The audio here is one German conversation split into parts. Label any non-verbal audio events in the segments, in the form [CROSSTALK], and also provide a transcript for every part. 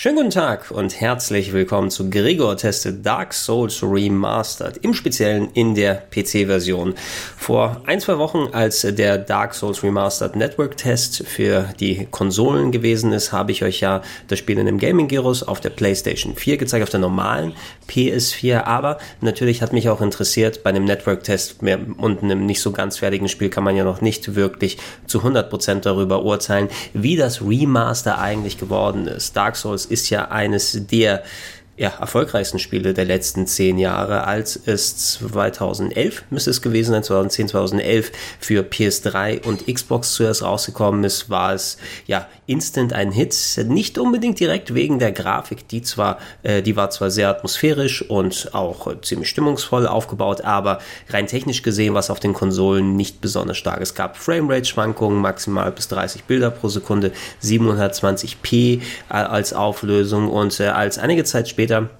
Schönen guten Tag und herzlich willkommen zu Gregor testet Dark Souls Remastered, im Speziellen in der PC-Version. Vor ein, zwei Wochen, als der Dark Souls Remastered Network Test für die Konsolen gewesen ist, habe ich euch ja das Spiel in einem Gaming Gyros auf der PlayStation 4 gezeigt, auf der normalen PS4, aber natürlich hat mich auch interessiert, bei einem Network Test und einem nicht so ganz fertigen Spiel kann man ja noch nicht wirklich zu 100% darüber urteilen, wie das Remaster eigentlich geworden ist. Dark Souls ist ja eines der ja, erfolgreichsten Spiele der letzten zehn Jahre, als es 2011 müsste es gewesen sein, 2010, 2011 für PS3 und Xbox zuerst rausgekommen ist, war es ja instant ein Hit. Nicht unbedingt direkt wegen der Grafik, die zwar, äh, die war zwar sehr atmosphärisch und auch äh, ziemlich stimmungsvoll aufgebaut, aber rein technisch gesehen war es auf den Konsolen nicht besonders stark. Es gab Framerate-Schwankungen, maximal bis 30 Bilder pro Sekunde, 720p äh, als Auflösung und äh, als einige Zeit später später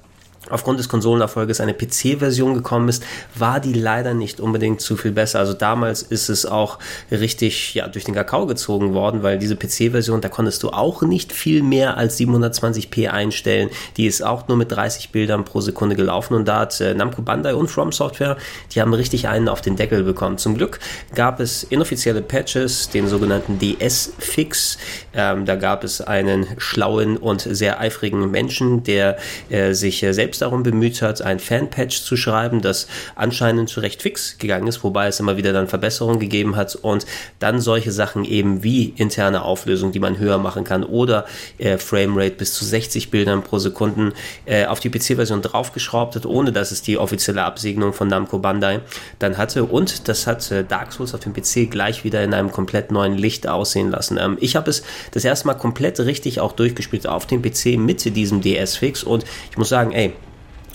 aufgrund des Konsolenerfolges eine PC-Version gekommen ist, war die leider nicht unbedingt zu viel besser. Also damals ist es auch richtig ja, durch den Kakao gezogen worden, weil diese PC-Version, da konntest du auch nicht viel mehr als 720p einstellen. Die ist auch nur mit 30 Bildern pro Sekunde gelaufen und da hat äh, Namco Bandai und From Software, die haben richtig einen auf den Deckel bekommen. Zum Glück gab es inoffizielle Patches, den sogenannten DS-Fix. Ähm, da gab es einen schlauen und sehr eifrigen Menschen, der äh, sich äh, selbst selbst darum bemüht hat, ein Fanpatch zu schreiben, das anscheinend zu recht fix gegangen ist, wobei es immer wieder dann Verbesserungen gegeben hat und dann solche Sachen eben wie interne Auflösung, die man höher machen kann oder äh, Framerate bis zu 60 Bildern pro Sekunde äh, auf die PC-Version draufgeschraubt hat, ohne dass es die offizielle Absegnung von Namco Bandai dann hatte und das hat äh, Dark Souls auf dem PC gleich wieder in einem komplett neuen Licht aussehen lassen. Ähm, ich habe es das erste Mal komplett richtig auch durchgespielt auf dem PC mit diesem DS-Fix und ich muss sagen, ey,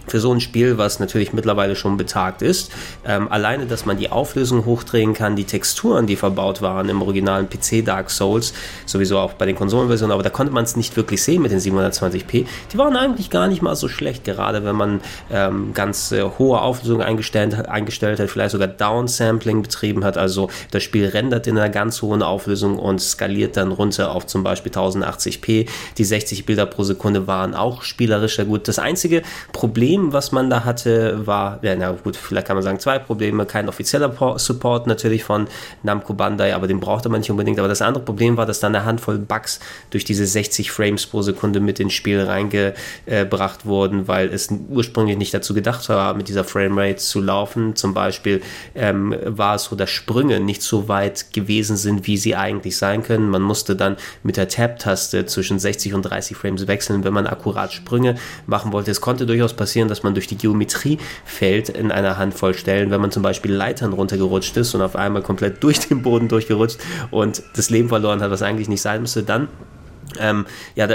für so ein Spiel, was natürlich mittlerweile schon betagt ist. Ähm, alleine, dass man die Auflösung hochdrehen kann, die Texturen, die verbaut waren im originalen PC Dark Souls, sowieso auch bei den Konsolenversionen, aber da konnte man es nicht wirklich sehen mit den 720p. Die waren eigentlich gar nicht mal so schlecht, gerade wenn man ähm, ganz äh, hohe Auflösung eingestellt, eingestellt hat, vielleicht sogar Downsampling betrieben hat. Also das Spiel rendert in einer ganz hohen Auflösung und skaliert dann runter auf zum Beispiel 1080p. Die 60 Bilder pro Sekunde waren auch spielerisch sehr gut. Das einzige Problem Problem, was man da hatte, war, ja, na gut, vielleicht kann man sagen, zwei Probleme. Kein offizieller Support natürlich von Namco Bandai, aber den brauchte man nicht unbedingt. Aber das andere Problem war, dass da eine Handvoll Bugs durch diese 60 Frames pro Sekunde mit ins Spiel reingebracht wurden, weil es ursprünglich nicht dazu gedacht war, mit dieser Framerate zu laufen. Zum Beispiel ähm, war es so, dass Sprünge nicht so weit gewesen sind, wie sie eigentlich sein können. Man musste dann mit der Tab-Taste zwischen 60 und 30 Frames wechseln, wenn man akkurat Sprünge machen wollte. Es konnte durchaus passieren, passieren, dass man durch die Geometrie fällt in einer Handvoll Stellen, wenn man zum Beispiel Leitern runtergerutscht ist und auf einmal komplett [LAUGHS] durch den Boden durchgerutscht und das Leben verloren hat, was eigentlich nicht sein müsste, dann ähm, ja,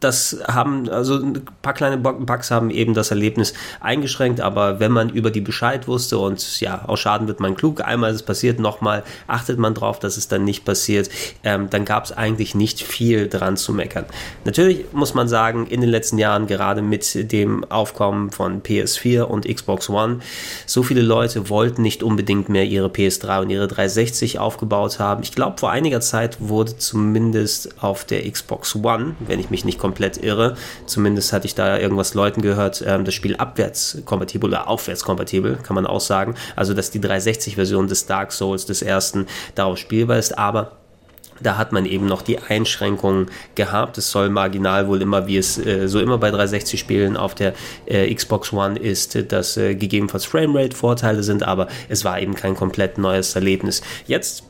das haben, also ein paar kleine Bugs haben eben das Erlebnis eingeschränkt, aber wenn man über die Bescheid wusste und ja, aus Schaden wird man klug, einmal ist es passiert, nochmal achtet man drauf, dass es dann nicht passiert, ähm, dann gab es eigentlich nicht viel dran zu meckern. Natürlich muss man sagen, in den letzten Jahren, gerade mit dem Aufkommen von PS4 und Xbox One, so viele Leute wollten nicht unbedingt mehr ihre PS3 und ihre 360 aufgebaut haben. Ich glaube, vor einiger Zeit wurde zumindest auf der Xbox Xbox One, wenn ich mich nicht komplett irre. Zumindest hatte ich da irgendwas Leuten gehört, ähm, das Spiel abwärtskompatibel oder aufwärtskompatibel, kann man auch sagen. Also, dass die 360-Version des Dark Souls des ersten darauf spielbar ist, aber da hat man eben noch die Einschränkungen gehabt. Es soll marginal wohl immer, wie es äh, so immer bei 360-Spielen auf der äh, Xbox One ist, dass äh, gegebenenfalls Framerate-Vorteile sind, aber es war eben kein komplett neues Erlebnis. Jetzt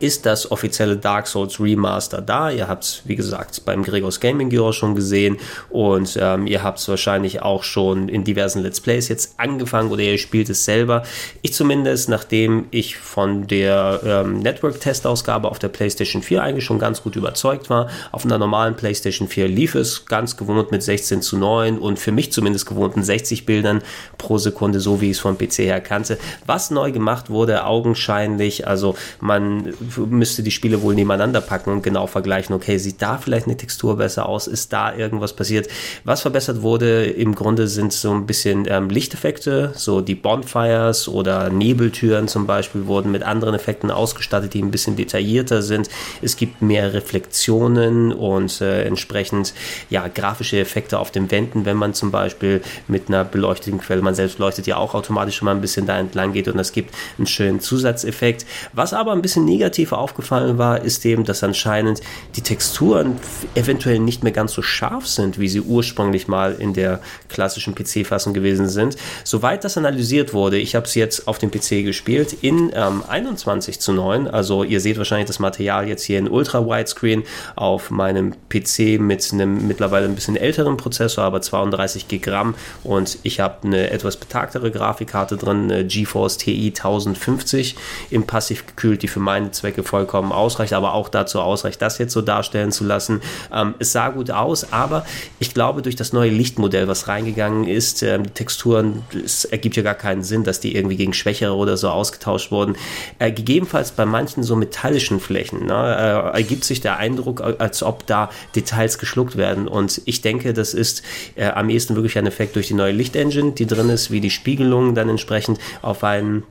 ist das offizielle Dark Souls Remaster da. Ihr habt es, wie gesagt, beim Gregors Gaming Bureau schon gesehen und ähm, ihr habt es wahrscheinlich auch schon in diversen Let's Plays jetzt angefangen oder ihr spielt es selber. Ich zumindest, nachdem ich von der ähm, Network-Testausgabe auf der PlayStation 4 eigentlich schon ganz gut überzeugt war. Auf einer normalen PlayStation 4 lief es ganz gewohnt mit 16 zu 9 und für mich zumindest gewohnten 60 Bildern pro Sekunde, so wie ich es vom PC her kannte. Was neu gemacht wurde, augenscheinlich, also man müsste die Spiele wohl nebeneinander packen und genau vergleichen, okay, sieht da vielleicht eine Textur besser aus, ist da irgendwas passiert. Was verbessert wurde, im Grunde sind so ein bisschen ähm, Lichteffekte, so die Bonfires oder Nebeltüren zum Beispiel wurden mit anderen Effekten ausgestattet, die ein bisschen detaillierter sind. Es gibt mehr Reflexionen und äh, entsprechend ja grafische Effekte auf den Wänden, wenn man zum Beispiel mit einer beleuchteten Quelle, man selbst leuchtet ja auch automatisch mal ein bisschen da entlang geht und es gibt einen schönen Zusatzeffekt. Was aber ein bisschen negativ aufgefallen war, ist eben, dass anscheinend die Texturen eventuell nicht mehr ganz so scharf sind, wie sie ursprünglich mal in der klassischen PC-Fassung gewesen sind. Soweit das analysiert wurde, ich habe es jetzt auf dem PC gespielt in ähm, 21 zu 9, also ihr seht wahrscheinlich das Material jetzt hier in Ultra Widescreen auf meinem PC mit einem mittlerweile ein bisschen älteren Prozessor, aber 32 GB RAM und ich habe eine etwas betagtere Grafikkarte drin, eine GeForce TI 1050 im Passiv gekühlt, die für meine Zwecke vollkommen ausreicht, aber auch dazu ausreicht, das jetzt so darstellen zu lassen. Ähm, es sah gut aus, aber ich glaube, durch das neue Lichtmodell, was reingegangen ist, ähm, die Texturen, es ergibt ja gar keinen Sinn, dass die irgendwie gegen schwächere oder so ausgetauscht wurden. Äh, gegebenenfalls bei manchen so metallischen Flächen ne, äh, ergibt sich der Eindruck, als ob da Details geschluckt werden. Und ich denke, das ist äh, am ehesten wirklich ein Effekt durch die neue Lichtengine, die drin ist, wie die Spiegelungen dann entsprechend auf einen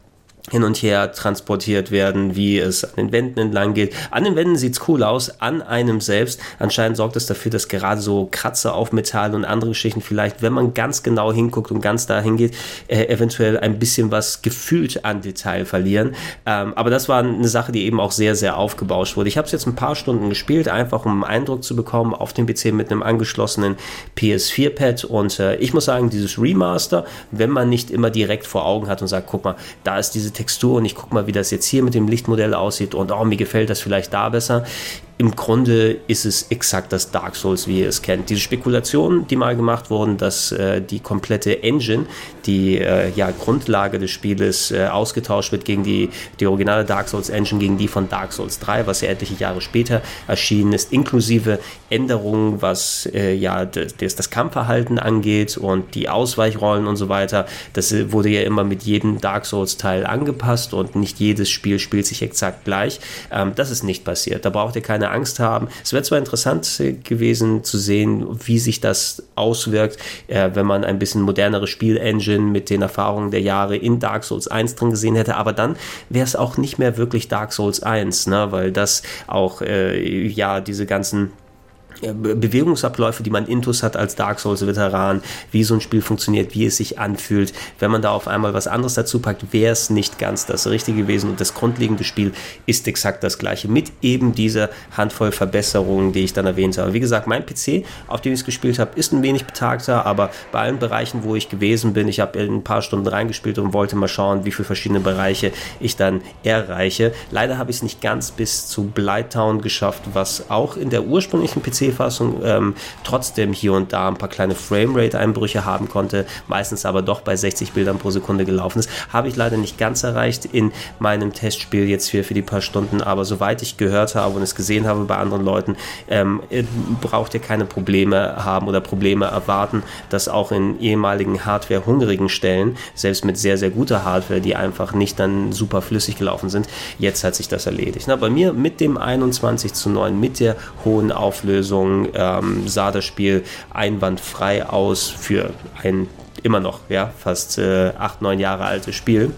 hin und her transportiert werden, wie es an den Wänden entlang geht. An den Wänden sieht's cool aus, an einem selbst. Anscheinend sorgt es dafür, dass gerade so Kratzer auf Metall und andere Geschichten vielleicht, wenn man ganz genau hinguckt und ganz da hingeht, äh, eventuell ein bisschen was gefühlt an Detail verlieren. Ähm, aber das war eine Sache, die eben auch sehr, sehr aufgebauscht wurde. Ich habe es jetzt ein paar Stunden gespielt, einfach um einen Eindruck zu bekommen auf dem PC mit einem angeschlossenen PS4-Pad und äh, ich muss sagen, dieses Remaster, wenn man nicht immer direkt vor Augen hat und sagt, guck mal, da ist diese Textur und ich gucke mal, wie das jetzt hier mit dem Lichtmodell aussieht und oh, mir gefällt das vielleicht da besser im Grunde ist es exakt das Dark Souls, wie ihr es kennt. Diese Spekulationen, die mal gemacht wurden, dass äh, die komplette Engine, die äh, ja Grundlage des Spieles, äh, ausgetauscht wird gegen die, die originale Dark Souls Engine, gegen die von Dark Souls 3, was ja etliche Jahre später erschienen ist, inklusive Änderungen, was äh, ja das, das Kampfverhalten angeht und die Ausweichrollen und so weiter. Das äh, wurde ja immer mit jedem Dark Souls Teil angepasst und nicht jedes Spiel spielt sich exakt gleich. Ähm, das ist nicht passiert. Da braucht ihr keine Angst haben. Es wäre zwar interessant gewesen zu sehen, wie sich das auswirkt, äh, wenn man ein bisschen modernere Spielengine mit den Erfahrungen der Jahre in Dark Souls 1 drin gesehen hätte, aber dann wäre es auch nicht mehr wirklich Dark Souls 1, ne? weil das auch äh, ja diese ganzen Bewegungsabläufe, die man intus hat als Dark Souls-Veteran, wie so ein Spiel funktioniert, wie es sich anfühlt. Wenn man da auf einmal was anderes dazu packt, wäre es nicht ganz das Richtige gewesen und das grundlegende Spiel ist exakt das gleiche mit eben dieser Handvoll Verbesserungen, die ich dann erwähnt habe. Wie gesagt, mein PC, auf dem ich es gespielt habe, ist ein wenig betagter, aber bei allen Bereichen, wo ich gewesen bin, ich habe ein paar Stunden reingespielt und wollte mal schauen, wie viele verschiedene Bereiche ich dann erreiche. Leider habe ich es nicht ganz bis zu Blighttown geschafft, was auch in der ursprünglichen PC PC-Fassung ähm, trotzdem hier und da ein paar kleine Framerate-Einbrüche haben konnte, meistens aber doch bei 60 Bildern pro Sekunde gelaufen ist. Habe ich leider nicht ganz erreicht in meinem Testspiel jetzt hier für die paar Stunden, aber soweit ich gehört habe und es gesehen habe bei anderen Leuten, ähm, braucht ihr keine Probleme haben oder Probleme erwarten, dass auch in ehemaligen Hardware-hungrigen Stellen, selbst mit sehr, sehr guter Hardware, die einfach nicht dann super flüssig gelaufen sind, jetzt hat sich das erledigt. Na, bei mir mit dem 21 zu 9, mit der hohen Auflösung, Auflösung ähm, sah das Spiel einwandfrei aus für ein immer noch ja, fast äh, acht, neun Jahre altes Spiel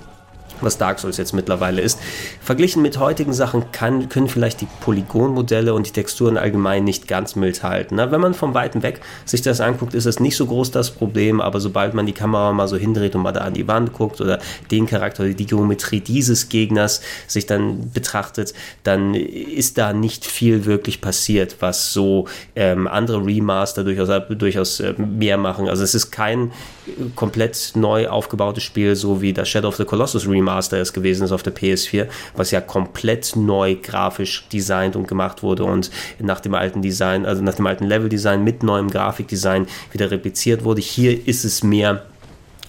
was Dark Souls jetzt mittlerweile ist. Verglichen mit heutigen Sachen kann, können vielleicht die Polygonmodelle und die Texturen allgemein nicht ganz mild halten. Na, wenn man von weitem weg sich das anguckt, ist es nicht so groß das Problem, aber sobald man die Kamera mal so hindreht und mal da an die Wand guckt oder den Charakter oder die Geometrie dieses Gegners sich dann betrachtet, dann ist da nicht viel wirklich passiert, was so ähm, andere Remaster durchaus, durchaus äh, mehr machen. Also es ist kein komplett neu aufgebautes Spiel, so wie das Shadow of the Colossus Remaster es gewesen ist auf der PS4, was ja komplett neu grafisch designt und gemacht wurde und nach dem alten Design, also nach dem alten Level-Design mit neuem Grafikdesign wieder repliziert wurde. Hier ist es mehr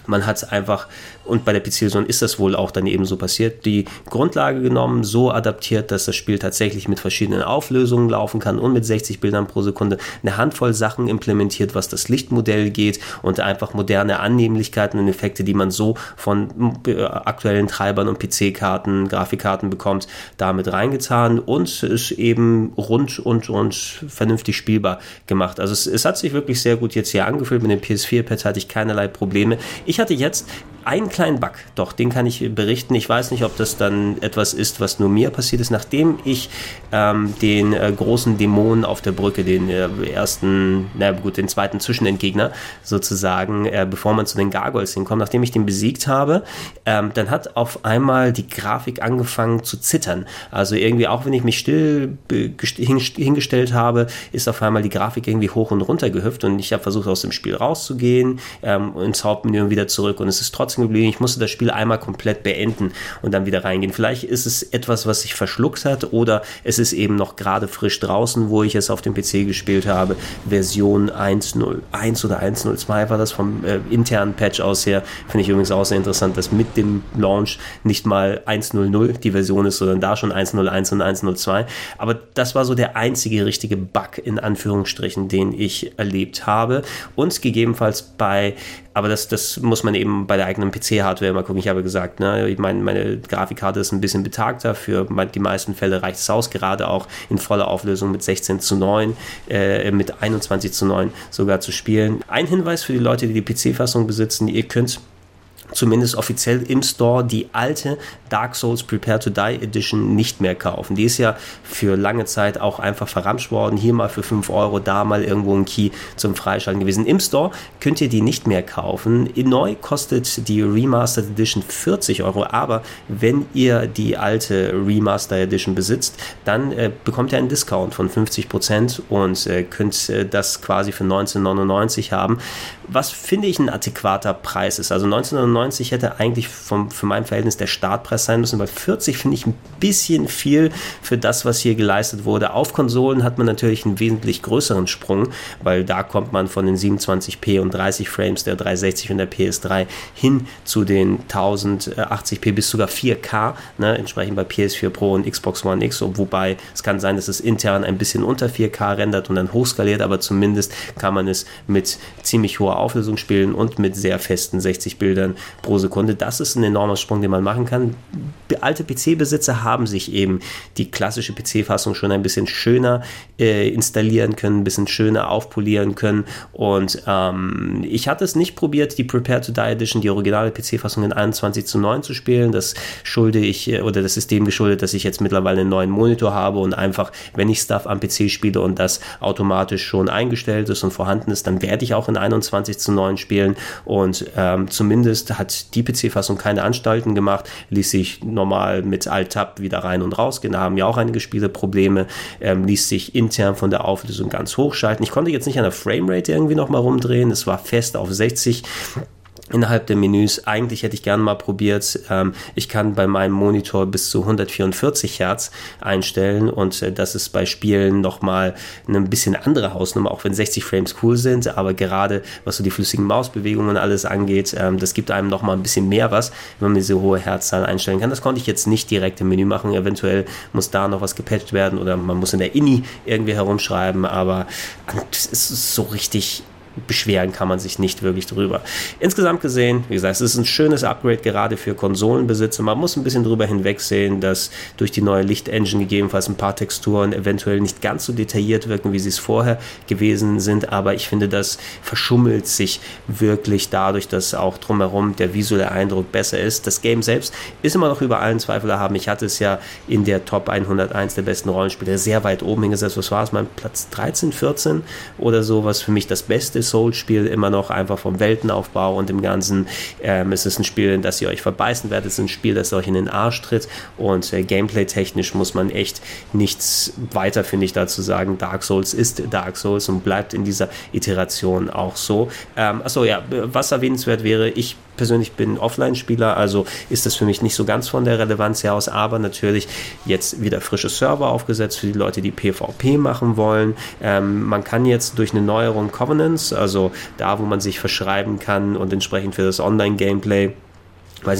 man hat einfach und bei der PC-Version ist das wohl auch dann eben so passiert, die Grundlage genommen, so adaptiert, dass das Spiel tatsächlich mit verschiedenen Auflösungen laufen kann und mit 60 Bildern pro Sekunde eine Handvoll Sachen implementiert, was das Lichtmodell geht und einfach moderne Annehmlichkeiten und Effekte, die man so von äh, aktuellen Treibern und PC-Karten, Grafikkarten bekommt, damit reingetan und ist eben rund und, und vernünftig spielbar gemacht. Also es, es hat sich wirklich sehr gut jetzt hier angefühlt. Mit dem PS4-Pad hatte ich keinerlei Probleme. Ich hatte jetzt einen kleinen Bug, doch, den kann ich berichten. Ich weiß nicht, ob das dann etwas ist, was nur mir passiert ist. Nachdem ich ähm, den äh, großen Dämon auf der Brücke, den äh, ersten, na gut, den zweiten Zwischenentgegner sozusagen, äh, bevor man zu den Gargoyles hinkommt, nachdem ich den besiegt habe, ähm, dann hat auf einmal die Grafik angefangen zu zittern. Also irgendwie, auch wenn ich mich still hingestellt habe, ist auf einmal die Grafik irgendwie hoch und runter gehüpft und ich habe versucht, aus dem Spiel rauszugehen, ähm, ins Hauptmenü wieder zurück und es ist trotzdem trotzdem geblieben. Ich musste das Spiel einmal komplett beenden und dann wieder reingehen. Vielleicht ist es etwas, was sich verschluckt hat oder es ist eben noch gerade frisch draußen, wo ich es auf dem PC gespielt habe. Version 1.01 oder 1.02 war das vom äh, internen Patch aus her. Finde ich übrigens auch sehr interessant, dass mit dem Launch nicht mal 1.00 die Version ist, sondern da schon 1.01 und 1.02. Aber das war so der einzige richtige Bug in Anführungsstrichen, den ich erlebt habe. Und gegebenenfalls bei aber das, das muss man eben bei der eigenen PC-Hardware immer gucken. Ich habe gesagt, ne, ich meine, meine Grafikkarte ist ein bisschen betagter. Für die meisten Fälle reicht es aus, gerade auch in voller Auflösung mit 16 zu 9, äh, mit 21 zu 9 sogar zu spielen. Ein Hinweis für die Leute, die die PC-Fassung besitzen, ihr könnt zumindest offiziell im Store die alte Dark Souls Prepare to Die Edition nicht mehr kaufen. Die ist ja für lange Zeit auch einfach verramscht worden. Hier mal für 5 Euro, da mal irgendwo ein Key zum Freischalten gewesen. Im Store könnt ihr die nicht mehr kaufen. Neu kostet die Remastered Edition 40 Euro, aber wenn ihr die alte Remaster Edition besitzt, dann äh, bekommt ihr einen Discount von 50% und äh, könnt äh, das quasi für 1999 haben. Was finde ich ein adäquater Preis ist. Also 1999 90 hätte eigentlich vom, für mein Verhältnis der Startpreis sein müssen, weil 40 finde ich ein bisschen viel für das, was hier geleistet wurde. Auf Konsolen hat man natürlich einen wesentlich größeren Sprung, weil da kommt man von den 27p und 30 Frames der 360 und der PS3 hin zu den 1080p bis sogar 4K, ne, entsprechend bei PS4 Pro und Xbox One X, wobei es kann sein, dass es intern ein bisschen unter 4K rendert und dann hochskaliert, aber zumindest kann man es mit ziemlich hoher Auflösung spielen und mit sehr festen 60 Bildern pro Sekunde. Das ist ein enormer Sprung, den man machen kann. Alte PC-Besitzer haben sich eben die klassische PC-Fassung schon ein bisschen schöner äh, installieren können, ein bisschen schöner aufpolieren können. Und ähm, ich hatte es nicht probiert, die Prepare to Die Edition, die originale PC-Fassung in 21 zu 9 zu spielen. Das schulde ich, äh, oder das System geschuldet, dass ich jetzt mittlerweile einen neuen Monitor habe und einfach, wenn ich Stuff am PC spiele und das automatisch schon eingestellt ist und vorhanden ist, dann werde ich auch in 21 zu 9 spielen. Und ähm, zumindest hat die PC-Fassung keine Anstalten gemacht, ließ sich normal mit Alt-Tab wieder rein und raus gehen. Da haben ja auch einige Spiele Probleme, ähm, ließ sich intern von der Auflösung ganz hochschalten. Ich konnte jetzt nicht an der Framerate irgendwie nochmal rumdrehen, es war fest auf 60 innerhalb der Menüs. Eigentlich hätte ich gerne mal probiert. Ähm, ich kann bei meinem Monitor bis zu 144 Hertz einstellen und äh, das ist bei Spielen nochmal eine bisschen andere Hausnummer, auch wenn 60 Frames cool sind. Aber gerade was so die flüssigen Mausbewegungen und alles angeht, ähm, das gibt einem nochmal ein bisschen mehr was, wenn man diese hohe Herzzahl einstellen kann. Das konnte ich jetzt nicht direkt im Menü machen. Eventuell muss da noch was gepatcht werden oder man muss in der INI irgendwie herumschreiben, aber es ist so richtig beschweren kann man sich nicht wirklich drüber. Insgesamt gesehen, wie gesagt, es ist ein schönes Upgrade gerade für Konsolenbesitzer. Man muss ein bisschen drüber hinwegsehen, dass durch die neue Lichtengine gegebenenfalls ein paar Texturen eventuell nicht ganz so detailliert wirken, wie sie es vorher gewesen sind. Aber ich finde, das verschummelt sich wirklich dadurch, dass auch drumherum der visuelle Eindruck besser ist. Das Game selbst ist immer noch über allen Zweifel erhaben. Ich hatte es ja in der Top 101 der besten Rollenspiele sehr weit oben hingesetzt. Was war es? Mein Platz 13, 14 oder so, was für mich das Beste Souls-Spiel immer noch einfach vom Weltenaufbau und dem Ganzen. Ähm, es ist ein Spiel, in das ihr euch verbeißen werdet. Es ist ein Spiel, das euch in den Arsch tritt. Und äh, gameplay-technisch muss man echt nichts weiter, finde ich, dazu sagen. Dark Souls ist Dark Souls und bleibt in dieser Iteration auch so. Ähm, achso, ja, was erwähnenswert wäre, ich persönlich bin Offline-Spieler, also ist das für mich nicht so ganz von der Relevanz her aus, aber natürlich jetzt wieder frische Server aufgesetzt für die Leute, die PvP machen wollen. Ähm, man kann jetzt durch eine Neuerung Covenants, also da, wo man sich verschreiben kann und entsprechend für das Online-Gameplay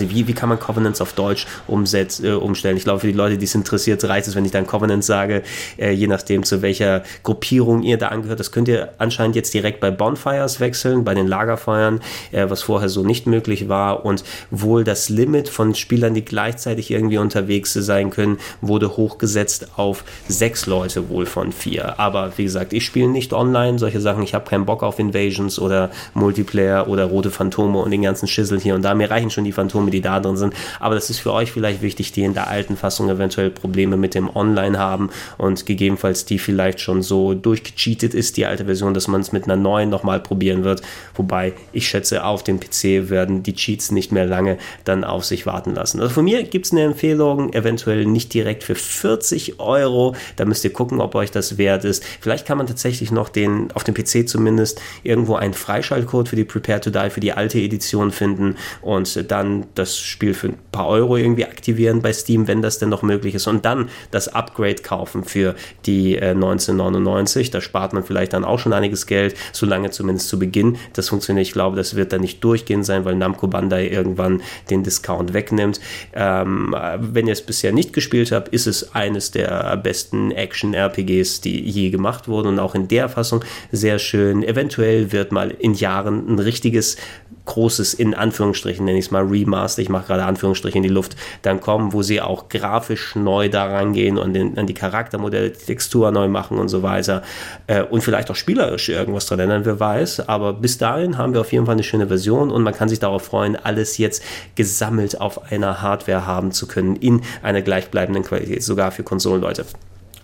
ich, wie, wie kann man Covenants auf Deutsch umsetz, äh, umstellen? Ich glaube, für die Leute, die es interessiert, reicht es, wenn ich dann Covenants sage, äh, je nachdem, zu welcher Gruppierung ihr da angehört. Das könnt ihr anscheinend jetzt direkt bei Bonfires wechseln, bei den Lagerfeuern, äh, was vorher so nicht möglich war. Und wohl das Limit von Spielern, die gleichzeitig irgendwie unterwegs sein können, wurde hochgesetzt auf sechs Leute wohl von vier. Aber wie gesagt, ich spiele nicht online, solche Sachen. Ich habe keinen Bock auf Invasions oder Multiplayer oder rote Phantome und den ganzen Schissel hier und da. Mir reichen schon die Phantome Symptome, die da drin sind. Aber das ist für euch vielleicht wichtig, die in der alten Fassung eventuell Probleme mit dem Online haben und gegebenenfalls die vielleicht schon so durchgecheatet ist, die alte Version, dass man es mit einer neuen nochmal probieren wird. Wobei ich schätze, auf dem PC werden die Cheats nicht mehr lange dann auf sich warten lassen. Also von mir gibt es eine Empfehlung, eventuell nicht direkt für 40 Euro. Da müsst ihr gucken, ob euch das wert ist. Vielleicht kann man tatsächlich noch den, auf dem PC zumindest irgendwo einen Freischaltcode für die Prepare to Die, für die alte Edition finden und dann das Spiel für ein paar Euro irgendwie aktivieren bei Steam, wenn das denn noch möglich ist. Und dann das Upgrade kaufen für die äh, 1999. Da spart man vielleicht dann auch schon einiges Geld, solange zumindest zu Beginn das funktioniert. Ich glaube, das wird dann nicht durchgehend sein, weil Namco Bandai irgendwann den Discount wegnimmt. Ähm, wenn ihr es bisher nicht gespielt habt, ist es eines der besten Action-RPGs, die je gemacht wurden und auch in der Fassung sehr schön. Eventuell wird mal in Jahren ein richtiges großes, in Anführungsstrichen nenne ich es mal, Remaster, ich mache gerade Anführungsstriche in die Luft, dann kommen, wo sie auch grafisch neu da rangehen und in, an die Charaktermodelle, die Textur neu machen und so weiter äh, und vielleicht auch spielerisch irgendwas dran ändern, wer weiß, aber bis dahin haben wir auf jeden Fall eine schöne Version und man kann sich darauf freuen, alles jetzt gesammelt auf einer Hardware haben zu können, in einer gleichbleibenden Qualität, sogar für Konsolenleute.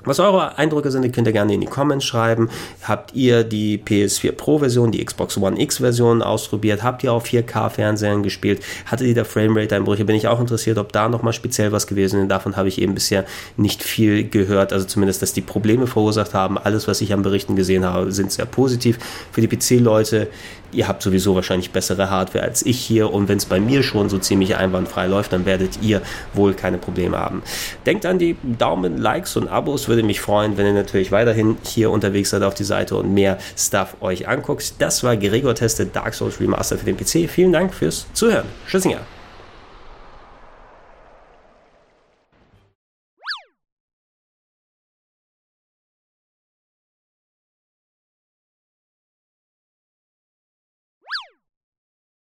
Was eure Eindrücke sind, könnt ihr gerne in die Comments schreiben. Habt ihr die PS4 Pro Version, die Xbox One X Version ausprobiert? Habt ihr auf 4K Fernsehern gespielt? Hattet ihr da Framerate Einbrüche? Bin ich auch interessiert, ob da nochmal speziell was gewesen ist. Davon habe ich eben bisher nicht viel gehört. Also zumindest, dass die Probleme verursacht haben. Alles, was ich an Berichten gesehen habe, sind sehr positiv. Für die PC-Leute, ihr habt sowieso wahrscheinlich bessere Hardware als ich hier. Und wenn es bei mir schon so ziemlich einwandfrei läuft, dann werdet ihr wohl keine Probleme haben. Denkt an die Daumen, Likes und Abos würde mich freuen, wenn ihr natürlich weiterhin hier unterwegs seid auf die Seite und mehr Stuff euch anguckt. Das war Gregor Testet Dark Souls Remastered für den PC. Vielen Dank fürs Zuhören. Tschüssinger.